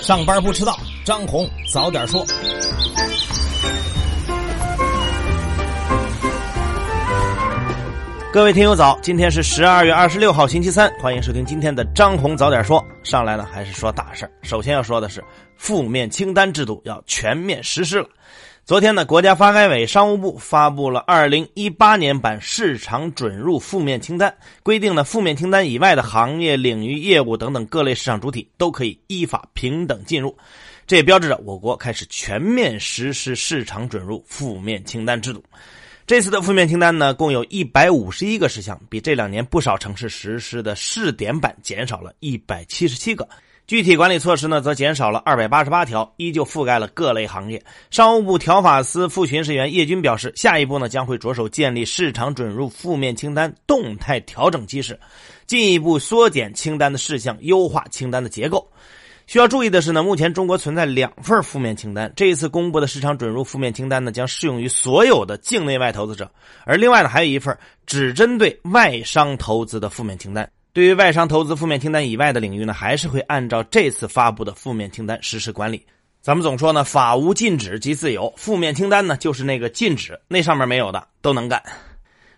上班不迟到，张红早点说。各位听友早，今天是十二月二十六号星期三，欢迎收听今天的张红早点说。上来呢还是说大事，首先要说的是负面清单制度要全面实施了。昨天呢，国家发改委、商务部发布了二零一八年版市场准入负面清单，规定了负面清单以外的行业、领域、业务等等各类市场主体都可以依法平等进入。这也标志着我国开始全面实施市场准入负面清单制度。这次的负面清单呢，共有一百五十一个事项，比这两年不少城市实施的试点版减少了一百七十七个。具体管理措施呢，则减少了二百八十八条，依旧覆盖了各类行业。商务部条法司副巡视员叶军表示，下一步呢将会着手建立市场准入负面清单动态调整机制，进一步缩减清单的事项，优化清单的结构。需要注意的是呢，目前中国存在两份负面清单，这一次公布的市场准入负面清单呢将适用于所有的境内外投资者，而另外呢还有一份只针对外商投资的负面清单。对于外商投资负面清单以外的领域呢，还是会按照这次发布的负面清单实施管理。咱们总说呢，法无禁止即自由，负面清单呢就是那个禁止，那上面没有的都能干。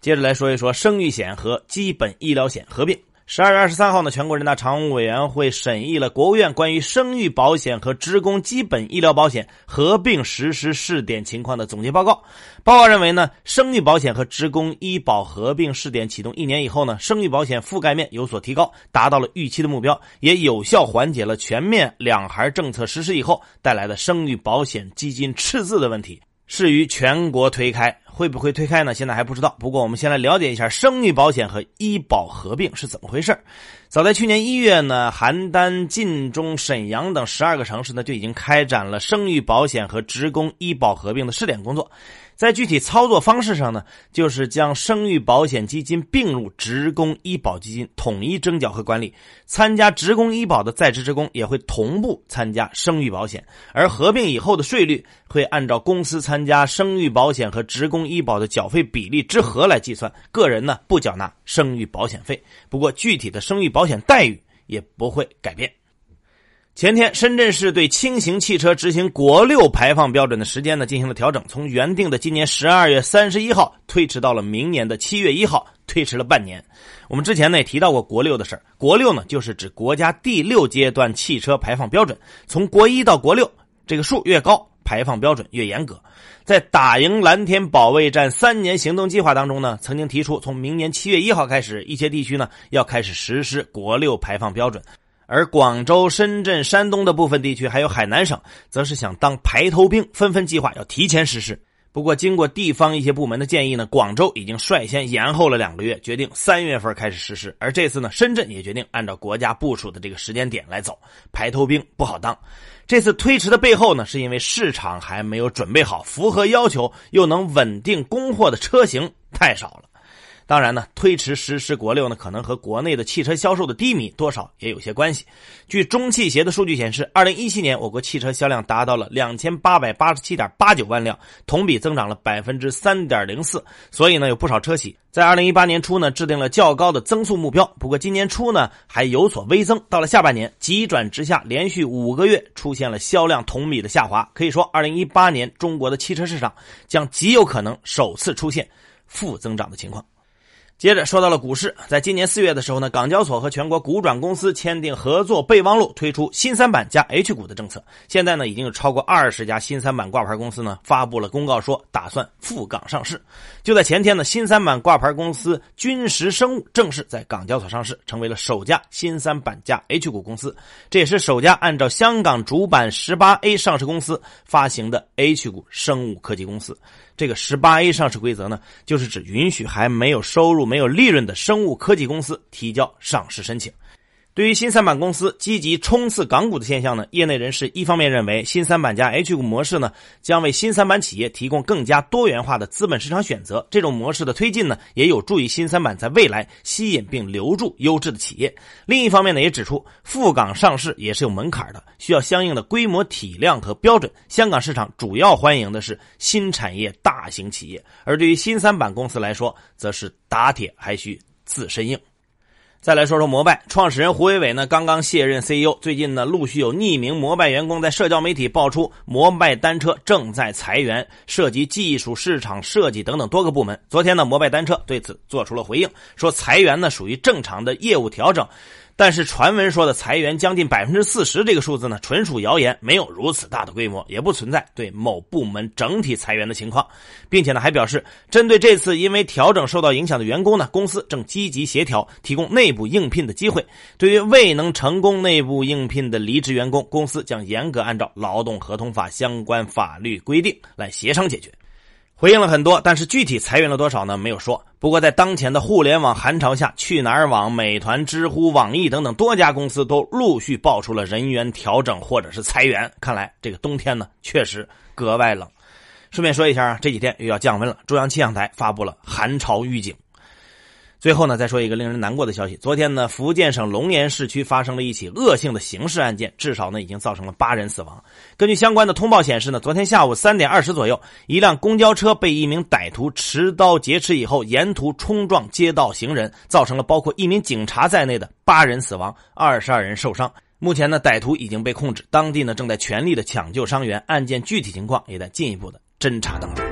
接着来说一说生育险和基本医疗险合并。十二月二十三号呢，全国人大常务委员会审议了国务院关于生育保险和职工基本医疗保险合并实施试点情况的总结报告。报告认为呢，生育保险和职工医保合并试点启动一年以后呢，生育保险覆盖面有所提高，达到了预期的目标，也有效缓解了全面两孩政策实施以后带来的生育保险基金赤字的问题，是于全国推开。会不会推开呢？现在还不知道。不过我们先来了解一下生育保险和医保合并是怎么回事早在去年一月呢，邯郸、晋中、沈阳等十二个城市呢就已经开展了生育保险和职工医保合并的试点工作。在具体操作方式上呢，就是将生育保险基金并入职工医保基金，统一征缴和管理。参加职工医保的在职职工也会同步参加生育保险，而合并以后的税率会按照公司参加生育保险和职工医保的缴费比例之和来计算，个人呢不缴纳生育保险费。不过具体的生育保险待遇也不会改变。前天，深圳市对轻型汽车执行国六排放标准的时间呢进行了调整，从原定的今年十二月三十一号推迟到了明年的七月一号，推迟了半年。我们之前呢也提到过国六的事儿，国六呢就是指国家第六阶段汽车排放标准，从国一到国六，这个数越高，排放标准越严格。在打赢蓝天保卫战三年行动计划当中呢，曾经提出从明年七月一号开始，一些地区呢要开始实施国六排放标准。而广州、深圳、山东的部分地区，还有海南省，则是想当排头兵，纷纷计划要提前实施。不过，经过地方一些部门的建议呢，广州已经率先延后了两个月，决定三月份开始实施。而这次呢，深圳也决定按照国家部署的这个时间点来走。排头兵不好当，这次推迟的背后呢，是因为市场还没有准备好，符合要求又能稳定供货的车型太少了。当然呢，推迟实施国六呢，可能和国内的汽车销售的低迷多少也有些关系。据中汽协的数据显示，二零一七年我国汽车销量达到了两千八百八十七点八九万辆，同比增长了百分之三点零四。所以呢，有不少车企在二零一八年初呢制定了较高的增速目标。不过今年初呢还有所微增，到了下半年急转直下，连续五个月出现了销量同比的下滑。可以说，二零一八年中国的汽车市场将极有可能首次出现负增长的情况。接着说到了股市，在今年四月的时候呢，港交所和全国股转公司签订合作备忘录，推出新三板加 H 股的政策。现在呢，已经有超过二十家新三板挂牌公司呢发布了公告，说打算赴港上市。就在前天呢，新三板挂牌公司君实生物正式在港交所上市，成为了首家新三板加 H 股公司，这也是首家按照香港主板十八 A 上市公司发行的 H 股生物科技公司。这个十八 A 上市规则呢，就是指允许还没有收入、没有利润的生物科技公司提交上市申请。对于新三板公司积极冲刺港股的现象呢，业内人士一方面认为，新三板加 H 股模式呢，将为新三板企业提供更加多元化的资本市场选择。这种模式的推进呢，也有助于新三板在未来吸引并留住优质的企业。另一方面呢，也指出赴港上市也是有门槛的，需要相应的规模体量和标准。香港市场主要欢迎的是新产业大型企业，而对于新三板公司来说，则是打铁还需自身硬。再来说说摩拜创始人胡伟伟呢，刚刚卸任 CEO。最近呢，陆续有匿名摩拜员工在社交媒体爆出摩拜单车正在裁员，涉及技术、市场设计等等多个部门。昨天呢，摩拜单车对此做出了回应，说裁员呢属于正常的业务调整。但是传闻说的裁员将近百分之四十这个数字呢，纯属谣言，没有如此大的规模，也不存在对某部门整体裁员的情况，并且呢还表示，针对这次因为调整受到影响的员工呢，公司正积极协调，提供内部应聘的机会。对于未能成功内部应聘的离职员工，公司将严格按照劳动合同法相关法律规定来协商解决。回应了很多，但是具体裁员了多少呢？没有说。不过在当前的互联网寒潮下，去哪儿网、美团、知乎、网易等等多家公司都陆续爆出了人员调整或者是裁员。看来这个冬天呢，确实格外冷。顺便说一下啊，这几天又要降温了，中央气象台发布了寒潮预警。最后呢，再说一个令人难过的消息。昨天呢，福建省龙岩市区发生了一起恶性的刑事案件，至少呢已经造成了八人死亡。根据相关的通报显示呢，昨天下午三点二十左右，一辆公交车被一名歹徒持刀劫持以后，沿途冲撞街道行人，造成了包括一名警察在内的八人死亡，二十二人受伤。目前呢，歹徒已经被控制，当地呢正在全力的抢救伤员，案件具体情况也在进一步的侦查当中。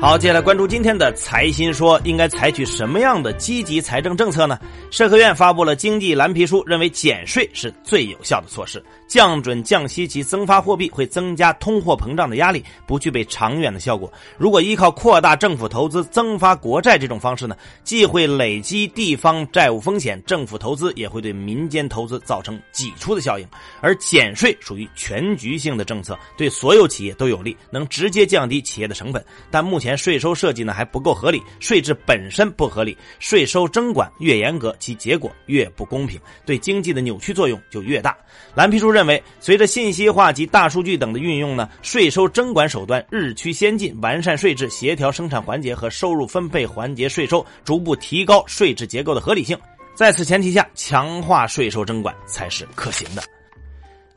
好，接下来关注今天的财新说，应该采取什么样的积极财政政策呢？社科院发布了经济蓝皮书，认为减税是最有效的措施。降准降息及增发货币会增加通货膨胀的压力，不具备长远的效果。如果依靠扩大政府投资、增发国债这种方式呢，既会累积地方债务风险，政府投资也会对民间投资造成挤出的效应。而减税属于全局性的政策，对所有企业都有利，能直接降低企业的成本。但目前税收设计呢还不够合理，税制本身不合理，税收征管越严格，其结果越不公平，对经济的扭曲作用就越大。蓝皮书认为，随着信息化及大数据等的运用呢，税收征管手段日趋先进，完善税制，协调生产环节和收入分配环节税收，逐步提高税制结构的合理性。在此前提下，强化税收征管才是可行的。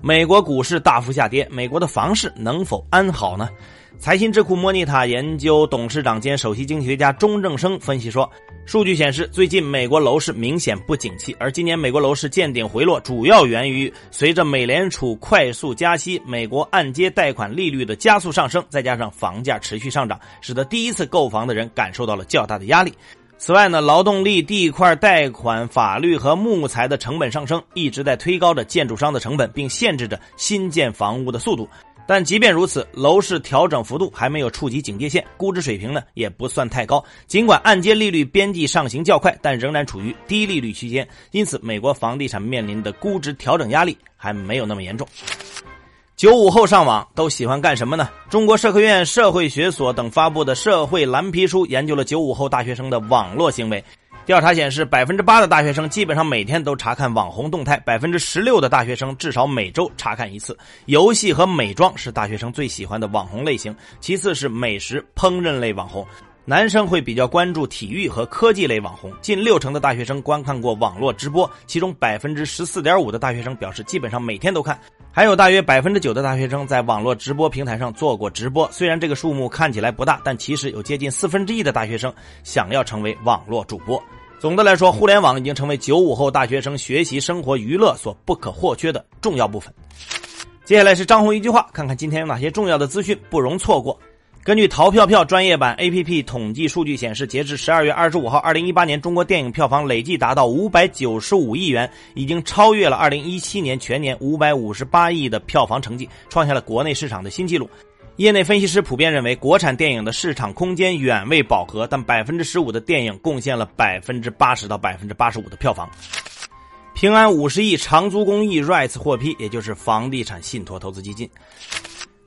美国股市大幅下跌，美国的房市能否安好呢？财新智库莫尼塔研究董事长兼首席经济学家钟正生分析说，数据显示，最近美国楼市明显不景气，而今年美国楼市见顶回落，主要源于随着美联储快速加息，美国按揭贷款利率的加速上升，再加上房价持续上涨，使得第一次购房的人感受到了较大的压力。此外呢，劳动力、地块贷款、法律和木材的成本上升，一直在推高着建筑商的成本，并限制着新建房屋的速度。但即便如此，楼市调整幅度还没有触及警戒线，估值水平呢也不算太高。尽管按揭利率边际上行较快，但仍然处于低利率区间，因此美国房地产面临的估值调整压力还没有那么严重。九五后上网都喜欢干什么呢？中国社科院社会学所等发布的社会蓝皮书研究了九五后大学生的网络行为。调查显示，百分之八的大学生基本上每天都查看网红动态，百分之十六的大学生至少每周查看一次。游戏和美妆是大学生最喜欢的网红类型，其次是美食、烹饪类网红。男生会比较关注体育和科技类网红。近六成的大学生观看过网络直播，其中百分之十四点五的大学生表示基本上每天都看，还有大约百分之九的大学生在网络直播平台上做过直播。虽然这个数目看起来不大，但其实有接近四分之一的大学生想要成为网络主播。总的来说，互联网已经成为九五后大学生学习、生活、娱乐所不可或缺的重要部分。接下来是张红一句话，看看今天有哪些重要的资讯不容错过。根据淘票票专业版 APP 统计数据显示，截至十二月二十五号，二零一八年中国电影票房累计达到五百九十五亿元，已经超越了二零一七年全年五百五十八亿的票房成绩，创下了国内市场的新纪录。业内分析师普遍认为，国产电影的市场空间远未饱和，但百分之十五的电影贡献了百分之八十到百分之八十五的票房。平安五十亿长租公寓 REITs 获批，也就是房地产信托投资基金。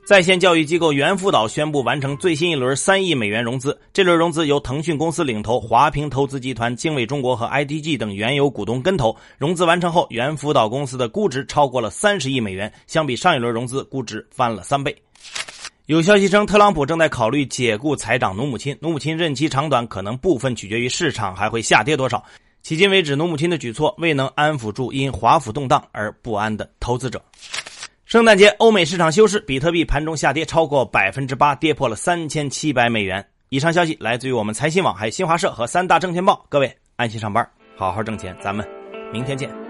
在线教育机构猿辅导宣布完成最新一轮三亿美元融资，这轮融资由腾讯公司领投，华平投资集团、经纬中国和 IDG 等原有股东跟投。融资完成后，猿辅导公司的估值超过了三十亿美元，相比上一轮融资，估值翻了三倍。有消息称，特朗普正在考虑解雇财长努姆亲。努姆亲任期长短可能部分取决于市场还会下跌多少。迄今为止，努姆亲的举措未能安抚住因华府动荡而不安的投资者。圣诞节，欧美市场休市，比特币盘中下跌超过百分之八，跌破了三千七百美元。以上消息来自于我们财新网、还有新华社和三大证券报。各位安心上班，好好挣钱，咱们明天见。